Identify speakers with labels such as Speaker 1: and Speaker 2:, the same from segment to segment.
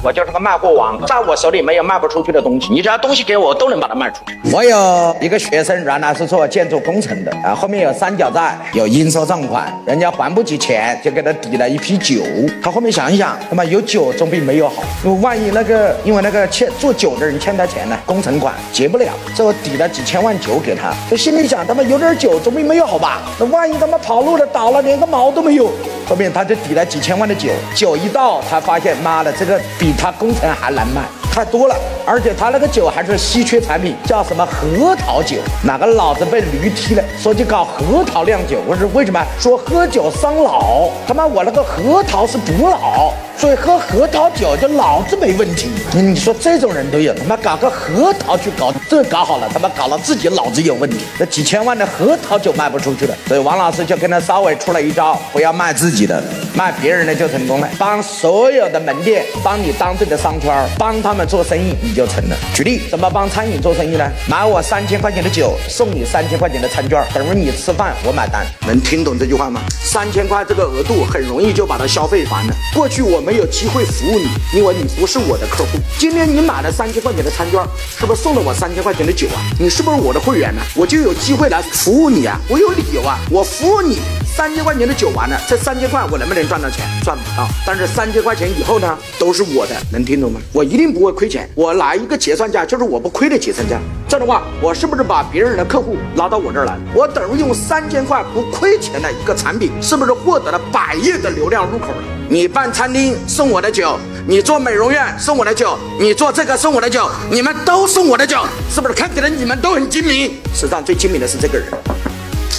Speaker 1: 我就是个卖货王，在我手里没有卖不出去的东西，你只要东西给我，我都能把它卖出去。我有一个学生，原来是做建筑工程的啊，后面有三角债，有应收账款，人家还不起钱，就给他抵了一批酒。他后面想一想，他妈有酒总比没有好，万一那个因为那个欠做酒的人欠他钱呢，工程款结不了，这我抵了几千万酒给他，就心里想，他妈有点酒总比没有好吧？那万一他妈跑路了倒了，连个毛都没有。后面他就抵了几千万的酒，酒一到，他发现妈的这个比他工程还难卖，太多了，而且他那个酒还是稀缺产品，叫什么核桃酒？哪个老子被驴踢了？说去搞核桃酿酒，我说为什么？说喝酒伤脑，他妈我那个核桃是补脑。所以喝核桃酒就脑子没问题，你说这种人都有，他妈搞个核桃去搞，这搞好了，他妈搞了自己脑子有问题，那几千万的核桃酒卖不出去了。所以王老师就跟他稍微出了一招，不要卖自己的，卖别人的就成功了。帮所有的门店，帮你当地的商圈，帮他们做生意，你就成了。举例，怎么帮餐饮做生意呢？买我三千块钱的酒，送你三千块钱的餐券，等于你吃饭我买单。能听懂这句话吗？三千块这个额度很容易就把它消费完了。过去我们。没有机会服务你，因为你不是我的客户。今天你买了三千块钱的餐券，是不是送了我三千块钱的酒啊？你是不是我的会员呢？我就有机会来服务你啊！我有理由啊！我服务你三千块钱的酒完了，这三千块我能不能赚到钱？赚不到。但是三千块钱以后呢，都是我的，能听懂吗？我一定不会亏钱。我来一个结算价，就是我不亏的结算价。这样的话，我是不是把别人的客户拉到我这儿来？我等于用三千块不亏钱的一个产品，是不是获得了百亿的流量入口了？你办餐厅送我的酒，你做美容院送我的酒，你做这个送我的酒，你们都送我的酒，是不是看起来你们都很精明？实际上最精明的是这个人，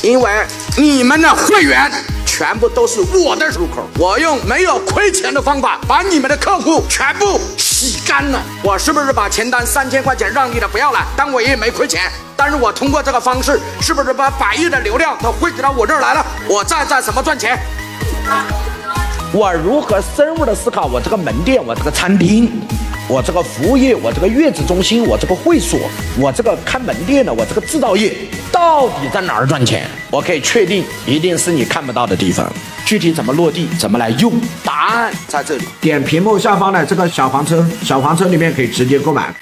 Speaker 1: 因为你们的会员全部都是我的入口，我用没有亏钱的方法把你们的客户全部洗干了。我是不是把钱单三千块钱让利了不要了？但我也没亏钱，但是我通过这个方式，是不是把百亿的流量都汇集到我这儿来了？我再在什么赚钱？我如何深入的思考我这个门店，我这个餐厅，我这个服务业，我这个月子中心，我这个会所，我这个开门店的，我这个制造业，到底在哪儿赚钱？我可以确定，一定是你看不到的地方。具体怎么落地，怎么来用？答案在这里，点屏幕下方的这个小黄车，小黄车里面可以直接购买。